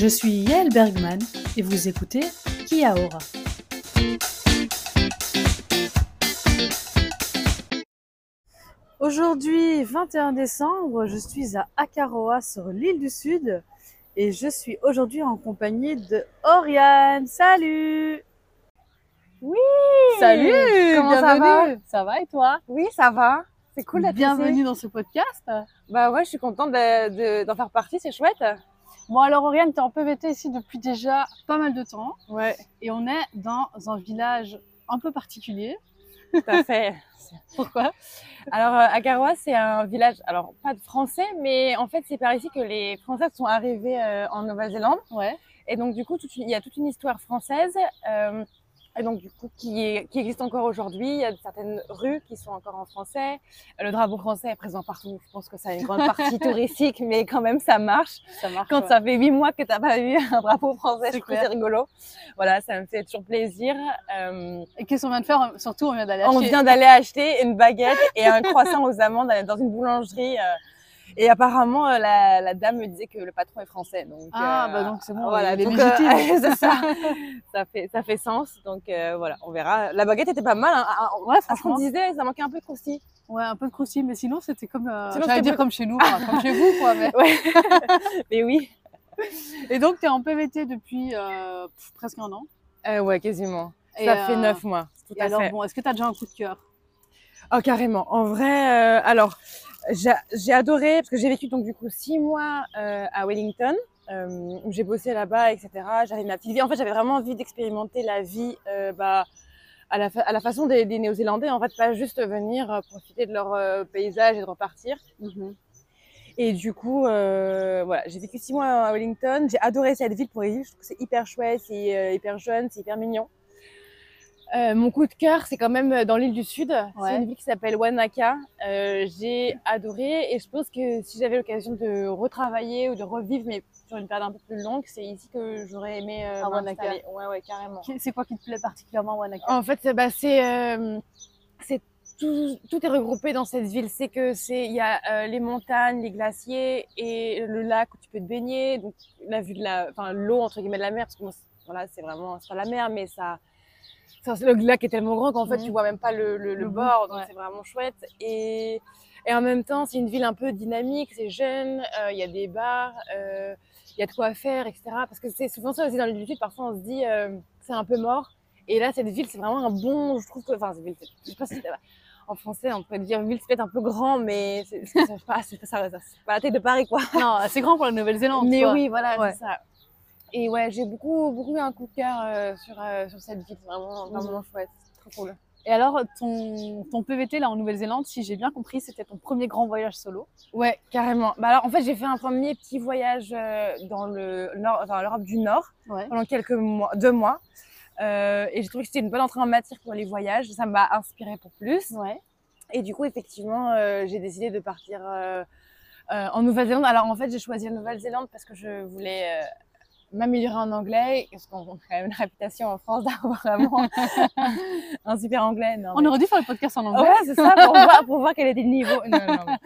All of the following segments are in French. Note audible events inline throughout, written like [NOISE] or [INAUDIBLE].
Je suis Yael Bergman et vous écoutez Kia Ora. Aujourd'hui, 21 décembre, je suis à Akaroa sur l'île du Sud et je suis aujourd'hui en compagnie de Oriane. Salut Oui Salut Comment ça va? Ça va et toi? Oui, ça va. C'est cool d'être Bienvenue dans ce podcast. Bah ouais, je suis contente de- de- d'en faire partie, c'est chouette. Bon alors Oriane, tu es en PVT ici depuis déjà pas mal de temps Ouais, et on est dans un village un peu particulier. tout à fait. [LAUGHS] Pourquoi? Alors, euh, Agaroa, c'est un village, alors pas de français, mais en fait, c'est par ici que les Français sont arrivés euh, en Nouvelle-Zélande. Ouais. Et donc, du coup, toute une- il y a toute une histoire française. euh, et donc, du coup, qui, est- qui existe encore aujourd'hui. Il y a certaines rues qui sont encore en français. Le drapeau français est présent partout. Je pense que ça a une grande partie [LAUGHS] touristique, mais quand même, ça marche. Ça marche. Quand ouais. ça fait huit mois que t'as pas eu un drapeau français, je trouve c'est rigolo. Voilà, ça me fait toujours plaisir. Euh, Et qu'est-ce qu'on vient de faire? Surtout, on vient d'aller on acheter. vient d'aller acheter une baguette et un croissant aux amandes dans une boulangerie. euh, et apparemment, euh, la, la dame me disait que le patron est français. Donc, Ah, euh, bah donc c'est bon, Voilà, il est donc, légitime. euh, [LAUGHS] c'est ça. [LAUGHS] ça fait, ça fait sens. Donc euh, voilà, on verra. La baguette était pas mal. Hein. Ah, Ouais, À ce qu'on franchement. disait, ça manquait un peu de croustille. Ouais, un peu de croustille, mais sinon c'était comme. Euh, J'allais dire comme chez nous, [LAUGHS] comme chez vous, quoi. Mais... Ouais. Mais oui. Et donc, tu es en PVT depuis euh, pff, presque un an. Euh, ouais, quasiment. Et, ça fait euh, neuf mois. Tout Et à alors, fait. bon, est-ce que tu as déjà un coup de cœur? Oh carrément. En vrai, euh, alors j'ai adoré parce que j'ai vécu donc du coup six mois euh, à Wellington euh, où j'ai bossé là-bas, etc. J'avais ma petite vie. En fait, j'avais vraiment envie d'expérimenter la vie euh, bah, à la, à la façon des, des Néo-Zélandais. En fait, pas juste venir euh, profiter de leur euh, paysage et de repartir. Et du coup, euh, voilà, j'ai vécu six mois à Wellington. J'ai adoré cette ville pour y vivre. Je trouve que c'est hyper chouette, c'est euh, hyper jeune, c'est hyper mignon. Euh, mon coup de cœur, c'est quand même dans l'île du Sud. Ouais. C'est une ville qui s'appelle Wanaka. Euh, j'ai adoré et je pense que si j'avais l'occasion de retravailler ou de revivre, mais sur une période un peu plus longue, c'est ici que j'aurais aimé euh, À Wanaka. Ouais, ouais, carrément. C'est quoi qui te plaît particulièrement, Wanaka? En fait, bah, c'est euh, c'est tout, tout est regroupé dans cette ville. C'est que c'est il y a euh, les montagnes, les glaciers et le lac où tu peux te baigner. Donc la vue de la, enfin l'eau entre guillemets de la mer, parce que moi, c'est- voilà, c'est vraiment c'est pas la mer, mais ça- le lac est tellement grand qu'en fait tu vois même pas le, bord, donc ouais. c'est vraiment chouette. Et et en même temps, c'est une ville un peu dynamique, c'est jeune, euh, il y a des bars, euh, il y a de quoi faire, etc. Parce que c'est souvent ça aussi dans du Sud, parfois on se dit euh, c'est un peu mort. Et là, cette ville, c'est vraiment un bon, je trouve que, enfin, cette ville, je sais pas si c'est- en français, on pourrait dire ville, c'est peut-être un peu grand, mais c'est pas, pas, ça- c'est pas la taille de Paris, quoi. Non, c'est grand pour la Nouvelle-Zélande. Mais quoi. oui, voilà, Ouais. c'est ça. Et ouais, j'ai beaucoup, beaucoup eu un coup de cœur euh, sur, euh, sur cette ville, vraiment, Mhm. vraiment chouette, trop cool. Et alors, ton, ton PVT là en Nouvelle-Zélande, si j'ai bien compris, c'était ton premier grand voyage solo? Ouais, carrément. Bah alors, en fait, j'ai fait un premier petit voyage euh, dans le nord, l'Europe du Nord Ouais. pendant quelques mois, deux mois. Et j'ai trouvé que c'était une bonne entrée en matière pour les voyages. Ça m'a inspiré pour plus. Ouais. Et du coup, effectivement, j'ai décidé de partir en Nouvelle-Zélande. Alors, en fait, j'ai choisi la Nouvelle-Zélande parce que je voulais m'améliorer en anglais. Parce qu'on a quand même une réputation en France d'avoir vraiment [LAUGHS] un super anglais. Non, On mais- aurait dû faire le podcast en anglais. Ouais, c'est ça, pour [LAUGHS] voir, pour voir quel était le niveau. Non, non, mais-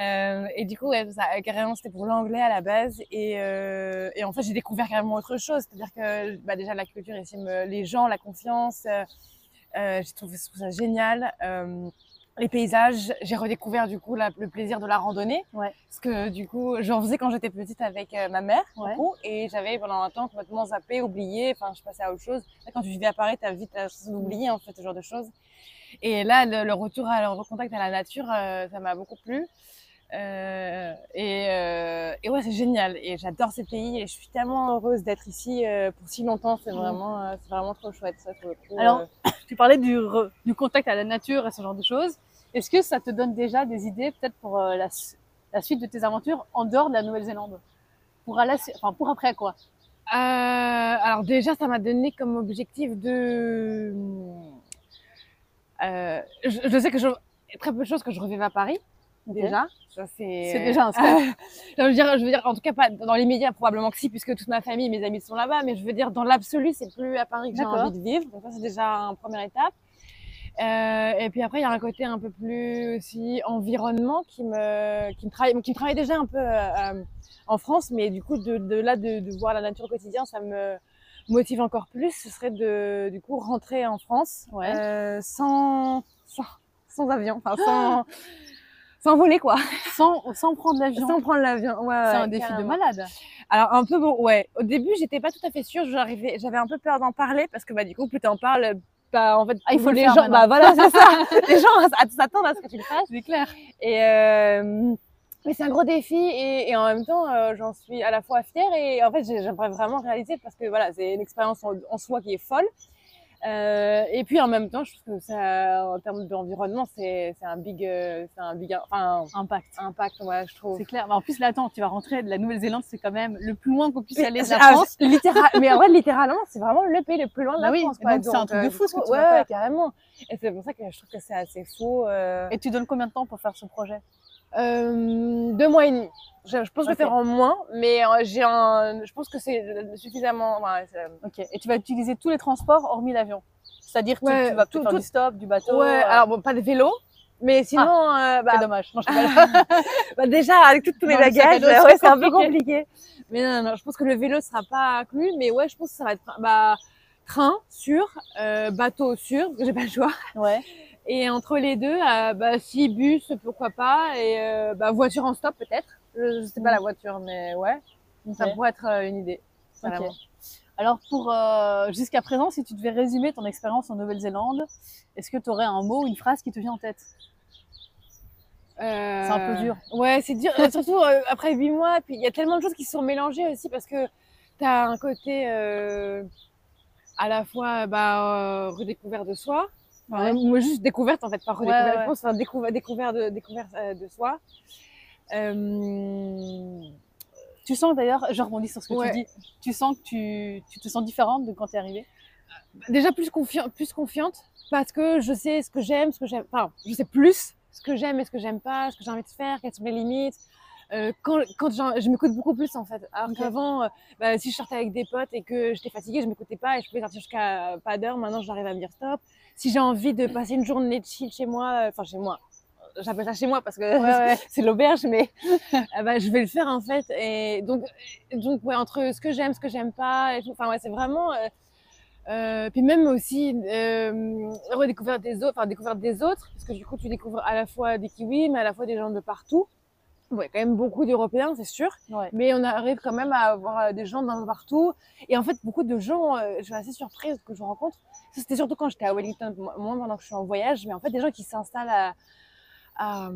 Euh, et du coup, ouais, ça, carrément, c'était pour l'anglais à la base. Et, euh, et en fait, j'ai découvert carrément autre chose. C'est-à-dire que bah, déjà, la culture ici, les gens, la confiance, euh, euh, j'ai trouvé ça génial. Les paysages, j'ai redécouvert du coup la- le plaisir de la randonnée. Ouais. Parce que du coup, j'en faisais quand j'étais petite avec euh, ma mère. du Ouais. coup, et j'avais pendant un temps complètement zappé, oublié. Enfin, je passais à autre chose. Là, quand tu vivais à Paris, t'as vite d'oublier en fait ce genre de choses. Et là, le, le retour à le recontact à la nature, euh, ça m'a beaucoup plu. Euh, et, euh, et ouais, c'est génial. Et j'adore ce pays et je suis tellement heureuse d'être ici pour si longtemps. C'est Mhm. vraiment, c'est vraiment trop chouette. Ça, pour le coup, Alors, parlais du, du contact à la nature et ce genre de choses. Est-ce que ça te donne déjà des idées peut-être pour euh, la, la suite de tes aventures en dehors de la Nouvelle-Zélande? Pour, aller- enfin, pour après quoi Euh, alors déjà, ça m'a donné comme objectif de. Euh, je, sais que je très peu de choses que je revivais à Paris. Déjà, ça c'est. C'est déjà un step. [LAUGHS] je veux dire, je veux dire, en tout cas pas dans les médias probablement que si, puisque toute ma famille, et mes amis sont là-bas. Mais je veux dire, dans l'absolu, c'est plus à Paris que j'ai envie de vivre. Donc ça, c'est déjà une première étape. Euh, et puis après, il y a un côté un peu plus aussi environnement qui me, qui me travaille, qui me travaille déjà un peu euh, euh, en France, mais du coup, de, de là, de, de voir la nature au quotidien, ça me motive encore plus. Ce serait de, du coup, rentrer en France Ouais. euh, sans, sans, sans avion, enfin sans, [GASPS] [GASPS] sans voler quoi, Sans, sans prendre l'avion. sans prendre l'avion. Ouais, C'est un défi de malade. Alors un peu bon, ouais. Au début, j'étais pas tout à fait sûre. J'arrivais, j'avais un peu peur d'en parler parce que bah du coup, plus t'en parles, bah en fait, Ah, il faut le les faire gens, maintenant. bah voilà, [LAUGHS] c'est ça. les gens s'attendent à ce que tu le fasses. C'est clair. Et euh, mais c'est un gros défi et, et en même temps, euh, j'en suis à la fois fière et en fait, j'ai- j'aimerais vraiment réaliser parce que voilà, c'est une expérience en, en soi qui est folle. Euh, et puis en même temps, je trouve que ça, en termes d'environnement, c'est un big, euh, c'est un big, enfin Impact. impact, ouais, je trouve. C'est clair. Mais en plus, là, attends, tu vas rentrer de la Nouvelle-Zélande, c'est quand même le plus loin qu'on puisse aller de la Ah, France. littéral- mais en vrai, littéralement, c'est vraiment le pays le plus loin de Bah la oui, France. quoi. donc c'est un truc euh, de fou, du ce que tu ouais, carrément. Et c'est pour ça que je trouve que c'est assez fou. euh, Et tu donnes combien de temps pour faire ce projet? Euh, deux mois et demi. Je, je pense Ok. le faire en moins, mais euh, j'ai un, je pense que c'est suffisamment. ouais, c'est- Ok. Et tu vas utiliser tous les transports hormis l'avion. C'est-à-dire que Ouais, tu vas tout- faire tout- du stop, du bateau. ouais, euh, alors bon, pas de vélo, mais sinon, euh, bah, c'est dommage. Non, je rigole. [LAUGHS] bah, déjà avec tous les à bagages, euh, ouais, c'est un peu compliqué. Mais non, non, non, je pense que le vélo sera pas inclus, mais ouais, je pense que ça va être bah, train sûr, euh, bateau sûr, j'ai pas le choix. ouais. Et entre les deux, euh, bah, si bus, pourquoi pas, et euh, bah, voiture en stop peut-être. Je, je sais pas Mm. la voiture, mais ouais, ça Ok. pourrait être euh, une idée. Ok. carrément. Alors pour euh, jusqu'à présent, si tu devais résumer ton expérience en Nouvelle-Zélande, est-ce que tu aurais un mot ou une phrase qui te vient en tête? C'est un peu dur. Ouais, c'est dur. Surtout après huit mois, puis il y a tellement de choses qui se sont mélangées aussi parce que tu as un côté euh, à la fois bah, redécouvert de soi. Enfin, Moi, juste découverte en fait, pas redécouverte. Ouais, ouais, enfin, découvert, découvert de, découverte euh, de soi. Euh, Tu sens d'ailleurs, je rebondis sur ce que Ouais. tu dis, tu sens que tu, tu te sens différente de quand tu es arrivée? Déjà plus confiante, plus confiante parce que je sais ce que j'aime, ce que j'aime. Enfin, je sais plus ce que j'aime et ce que j'aime pas, ce que j'ai envie de faire, quelles sont mes limites. Euh, quand quand je m'écoute beaucoup plus en fait. Alors qu'avant, euh, bah, si je sortais avec des potes et que j'étais fatiguée, je m'écoutais pas et je pouvais sortir jusqu'à pas d'heure. Maintenant, j'arrive à me dire stop. Si j'ai envie de passer une journée de chill chez moi, euh, enfin chez moi, j'appelle ça chez moi parce que ouais. [LAUGHS] c'est l'auberge, mais euh, [LAUGHS] bah, je vais le faire en fait. Et donc, donc ouais, entre ce que j'aime, ce que j'aime pas, enfin ouais, c'est vraiment. Euh, euh, puis même aussi euh, redécouverte des autres, enfin découverte des autres, parce que du coup tu découvres à la fois des kiwis, mais à la fois des gens de partout. A quand même beaucoup d'Européens, c'est sûr, Ouais. mais on arrive quand même à avoir euh, des gens d'un peu partout. Et en fait, beaucoup de gens, euh, je suis assez surprise que je rencontre. C'était surtout quand j'étais à Wellington, moi pendant que je suis en voyage, mais en fait des gens qui s'installent à, à,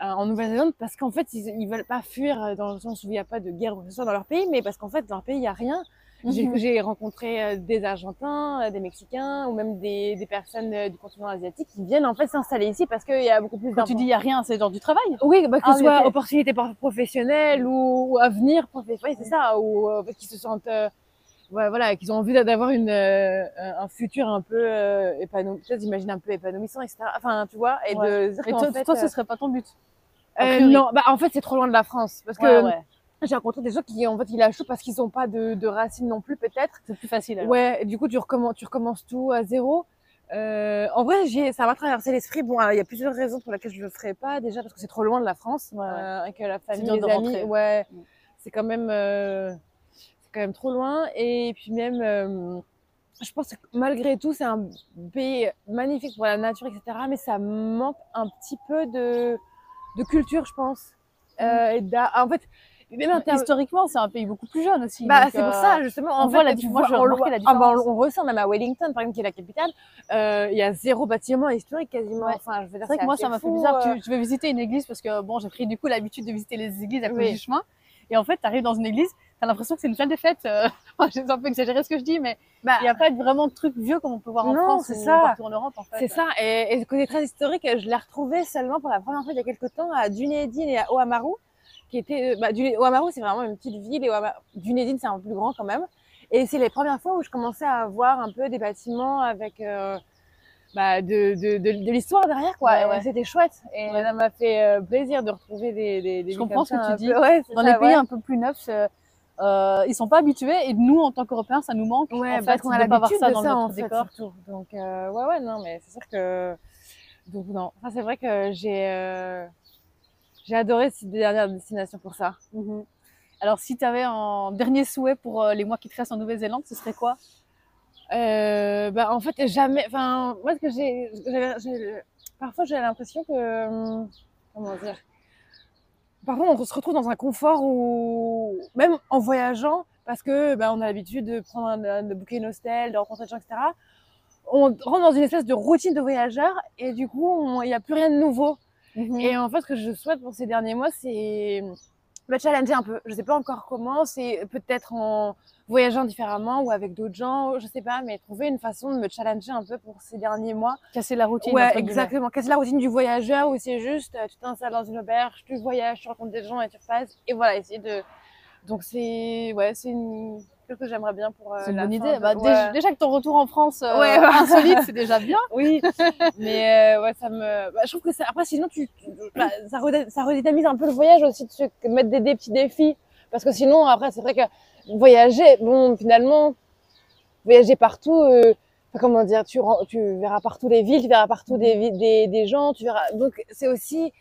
à- en Nouvelle-Zélande parce qu'en fait ils, ils veulent pas fuir euh, dans le sens où il n'y a pas de guerre ou quoi que ce soit dans leur pays, mais parce qu'en fait dans leur pays il y a rien. J'ai Mhm. j'ai rencontré euh, des Argentins, euh, des Mexicains ou même des, des personnes euh, du continent asiatique qui viennent en fait s'installer ici parce qu'il y a beaucoup plus Quand tu dis il y a rien, c'est genre du travail? Oui, bah, que Ah ce oui, soit opportunité professionnelle ou, ou avenir professionnel, oui, c'est ça, ou en fait, qu'ils se sentent, euh, ouais, voilà, qu'ils ont envie d'a- d'avoir une euh, un futur un peu euh, épanoui, j'imagine un peu épanouissant, etc. Enfin, tu vois, et Ouais. de Et toi, fait, toi, euh, ce serait pas ton but euh, non, bah en fait c'est trop loin de la France parce Ouais, que ouais. J'ai rencontré des gens qui en fait ils la chauffent parce qu'ils n'ont pas de, de racines non plus peut-être. C'est plus facile. alors. Ouais, et du coup, tu recommences, tu recommences tout à zéro. Euh, en vrai, j'ai, ça m'a traversé l'esprit. Bon, il y a plusieurs raisons pour lesquelles je le ferai pas. Déjà parce que c'est trop loin de la France, Ouais, ouais. euh, et que la famille, dur les de amis, rentrer. ouais, Mm. c'est quand même, euh, c'est quand même trop loin. Et puis même, je pense que malgré tout, c'est un pays magnifique pour la nature, etc. Mais ça manque un petit peu de, de culture, je pense. Et d'art- en fait, même en termes, Historiquement, c'est un pays beaucoup plus jeune aussi. bah, c'est pour euh, ça, justement. on En voit fait, la tu dif- moi, j'ai on, la ah, bah, différence. on, on ressent même à Wellington, par exemple, qui est la capitale, euh, il y a zéro bâtiment historique quasiment. Ouais. Enfin, je veux dire, C'est vrai que moi, ça m'a fait bizarre. euh. Tu- je vais visiter une église parce que bon, j'ai pris du coup l'habitude de visiter les églises à cause Oui. du chemin. Et en fait, tu arrives dans une église, tu as l'impression que c'est une salle de fête. Euh, [LAUGHS] j'ai un peu exagéré ce que je dis, mais Bah, il n'y a pas vraiment de trucs vieux comme on peut voir en Non, France c'est ou ça. partout en Europe. En fait. c'est ça. Et, et le côté très historique, je l'ai retrouvé seulement pour la première fois il y a quelques temps à Dunedin et à Oamaru, qui était, bah, Dune- Oamaru, c'est vraiment une petite ville et Dunedin, c'est un peu plus grand quand même. Et c'est les premières fois où je commençais à voir un peu des bâtiments avec, euh, bah, de, de, de, de l'histoire derrière, quoi. Ouais, Et ouais. C'était chouette. Et Ouais. ça m'a fait euh, plaisir de retrouver des, des, des Je comprends ce que ça tu dis. peu. Dans ça, les pays un peu plus neufs, euh, euh, ils sont pas habitués et nous en tant qu'Européens ça nous manque Ouais, en parce fait qu'on a de l'habitude ça de dans ça, notre en fait, décor. surtout. Donc, euh, ouais, ouais, non, mais c'est sûr que. Donc, non. Enfin, c'est vrai que j'ai. euh, J'ai adoré cette dernière destination pour ça. Mhm. Alors si tu avais un dernier souhait pour euh, les mois qui te restent en Nouvelle-Zélande, ce serait quoi? Euh, bah, en fait, jamais. Enfin, moi, ce que j'ai. Parfois, j'ai l'impression que. hum, Comment dire? Parfois, on se retrouve dans un confort où. Même en voyageant, parce que bah, on a l'habitude de prendre un, de booker une hostel, de rencontrer des gens, etc. On rentre dans une espèce de routine de voyageur et du coup, il n'y a plus rien de nouveau. Et en fait, ce que je souhaite pour ces derniers mois, c'est me challenger un peu. Je sais pas encore comment, c'est peut-être en voyageant différemment ou avec d'autres gens, je sais pas, mais trouver une façon de me challenger un peu pour ces derniers mois. Casser la routine. Ouais, exactement. Casser la routine du voyageur où c'est juste, euh, tu t'installes dans une auberge, tu voyages, tu rencontres des gens et tu repasses. Et voilà, essayer de. Donc c'est, ouais, c'est une quelque chose j'aimerais bien pour. euh, C'est une bonne idée. Bah, ouais. déjà, que ton retour en France euh, Ouais, insolite, c'est déjà bien. [LAUGHS] Oui, mais euh, ouais, ça me. Bah, je trouve que ça... après, sinon, tu, bah, ça, ça redynamise un peu le voyage aussi de se mettre des, des petits défis, parce que sinon, après, c'est vrai que voyager, bon, finalement, voyager partout. euh, comment dire, tu, verras partout les villes, tu verras partout des, des, des gens, tu verras. Donc, c'est aussi.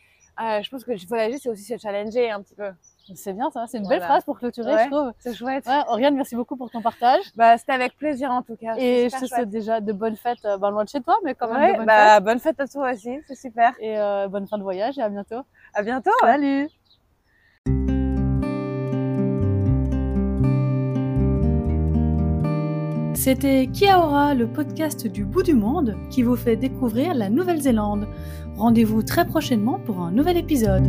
euh, je pense que voyager, c'est aussi se challenger un petit peu. C'est bien ça. C'est une belle Voilà. phrase pour clôturer, Ouais. je trouve. C'est chouette. Ouais, Oriane, merci beaucoup pour ton partage. Bah, c'était avec plaisir en tout cas. Et je te souhaite déjà de bonnes fêtes, euh, ben, loin de chez toi, mais quand même de bonnes bah, bonne fête à toi aussi, c'est super. Et euh, bonne fin de voyage et à bientôt. À bientôt. Salut C'était Kiaora, le podcast du bout du monde qui vous fait découvrir la Nouvelle-Zélande. Rendez-vous très prochainement pour un nouvel épisode.